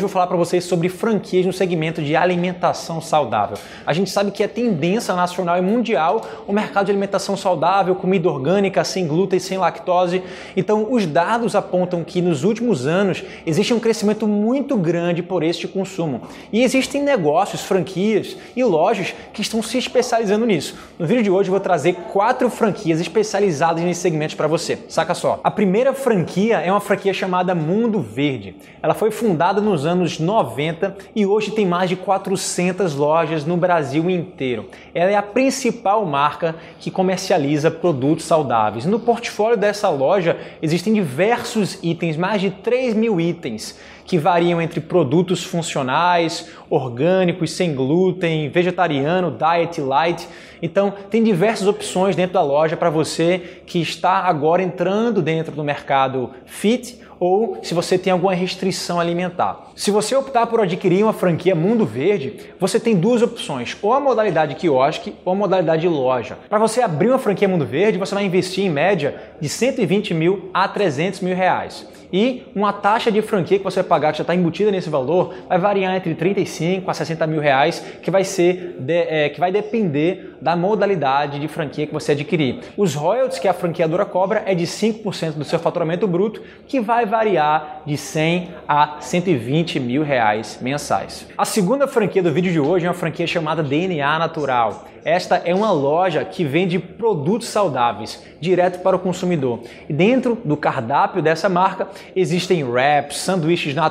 Vou falar para vocês sobre franquias no segmento de alimentação saudável. A gente sabe que é tendência nacional e mundial o mercado de alimentação saudável, comida orgânica, sem glúten, sem lactose. Então, os dados apontam que nos últimos anos existe um crescimento muito grande por este consumo. E existem negócios, franquias e lojas que estão se especializando nisso. No vídeo de hoje eu vou trazer quatro franquias especializadas nesse segmento para você. Saca só. A primeira franquia é uma franquia chamada Mundo Verde. Ela foi fundada nos anos 90 e hoje tem mais de 400 lojas no Brasil inteiro. Ela é a principal marca que comercializa produtos saudáveis. No portfólio dessa loja existem diversos itens, mais de 3 mil itens que variam entre produtos funcionais, orgânicos, sem glúten, vegetariano, diet light. Então, tem diversas opções dentro da loja para você que está agora entrando dentro do mercado fit ou se você tem alguma restrição alimentar. Se você optar por adquirir uma franquia Mundo Verde, você tem duas opções, ou a modalidade quiosque ou a modalidade loja. Para você abrir uma franquia Mundo Verde, você vai investir em média de 120 mil a 300 mil reais. E uma taxa de franquia que você vai pagar, que já está embutida nesse valor, vai variar entre 35 a 60 mil reais, que vai ser de, é, que vai depender da modalidade de franquia que você adquirir. Os royalties que a franqueadora cobra é de 5% do seu faturamento bruto, que vai variar de 100 a 120 mil reais mensais. A segunda franquia do vídeo de hoje é uma franquia chamada DNA Natural. Esta é uma loja que vende produtos saudáveis direto para o consumidor. E dentro do cardápio dessa marca existem wraps, sanduíches naturais,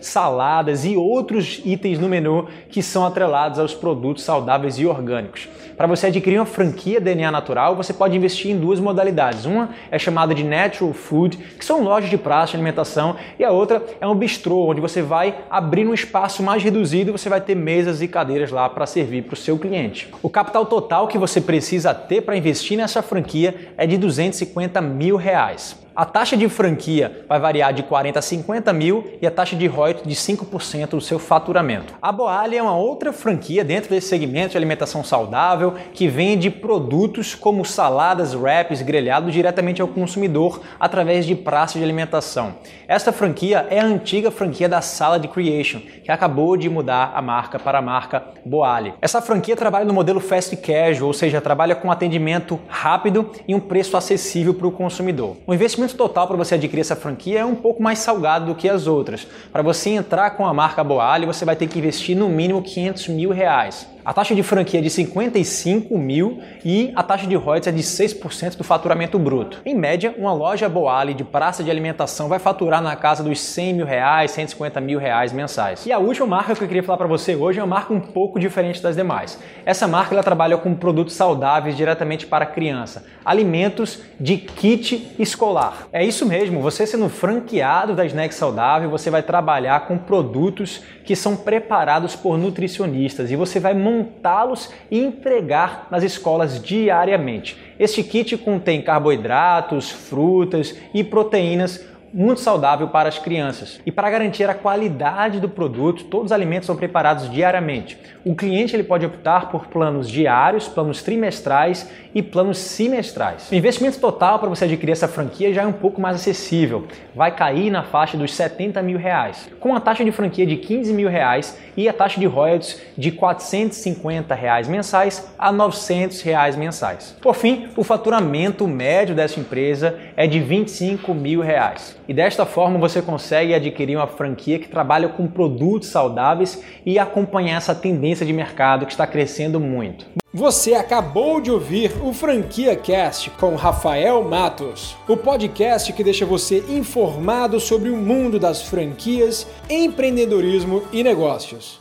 saladas e outros itens no menu que são atrelados aos produtos saudáveis e orgânicos. Para você adquirir uma franquia DNA natural, você pode investir em duas modalidades. Uma é chamada de Natural Food, que são lojas de praça de alimentação, e a outra é um bistrô, onde você vai abrir um espaço mais reduzido e você vai ter mesas e cadeiras lá para servir para o seu cliente. O capital total que você precisa ter para investir nessa franquia é de 250 mil reais. A taxa de franquia vai variar de 40 a 50 mil e a taxa de royalties de 5% do seu faturamento. A Boali é uma outra franquia dentro desse segmento de alimentação saudável que vende produtos como saladas, wraps, grelhados diretamente ao consumidor através de praças de alimentação. Esta franquia é a antiga franquia da Salad Creation, que acabou de mudar a marca para a marca Boali. Essa franquia trabalha no modelo fast casual, ou seja, trabalha com atendimento rápido e um preço acessível para o consumidor. O investimento investimento total para você adquirir essa franquia é um pouco mais salgado do que as outras. Para você entrar com a marca Boali, você vai ter que investir no mínimo 500 mil reais. A taxa de franquia é de 55 mil e a taxa de royalties é de 6% do faturamento bruto. Em média, uma loja Boali de praça de alimentação vai faturar na casa dos 100 mil reais, 150 mil reais mensais. E a última marca que eu queria falar para você hoje é uma marca um pouco diferente das demais. Essa marca ela trabalha com produtos saudáveis diretamente para a criança, alimentos de kit escolar. É isso mesmo, você sendo franqueado da Snack Saudável, você vai trabalhar com produtos que são preparados por nutricionistas e você vai montá-los e entregar nas escolas diariamente. Este kit contém carboidratos, frutas e proteínas muito saudável para as crianças. E para garantir a qualidade do produto, todos os alimentos são preparados diariamente. O cliente ele pode optar por planos diários, planos trimestrais e planos semestrais. O investimento total para você adquirir essa franquia já é um pouco mais acessível, vai cair na faixa dos 70 mil reais, com a taxa de franquia de 15 mil reais e a taxa de royalties de 450 reais mensais a 900 reais mensais. Por fim, o faturamento médio dessa empresa é de 25 mil reais. E desta forma você consegue adquirir uma franquia que trabalha com produtos saudáveis e acompanhar essa tendência de mercado que está crescendo muito. Você acabou de ouvir o Franquia Cast com Rafael Matos, o podcast que deixa você informado sobre o mundo das franquias, empreendedorismo e negócios.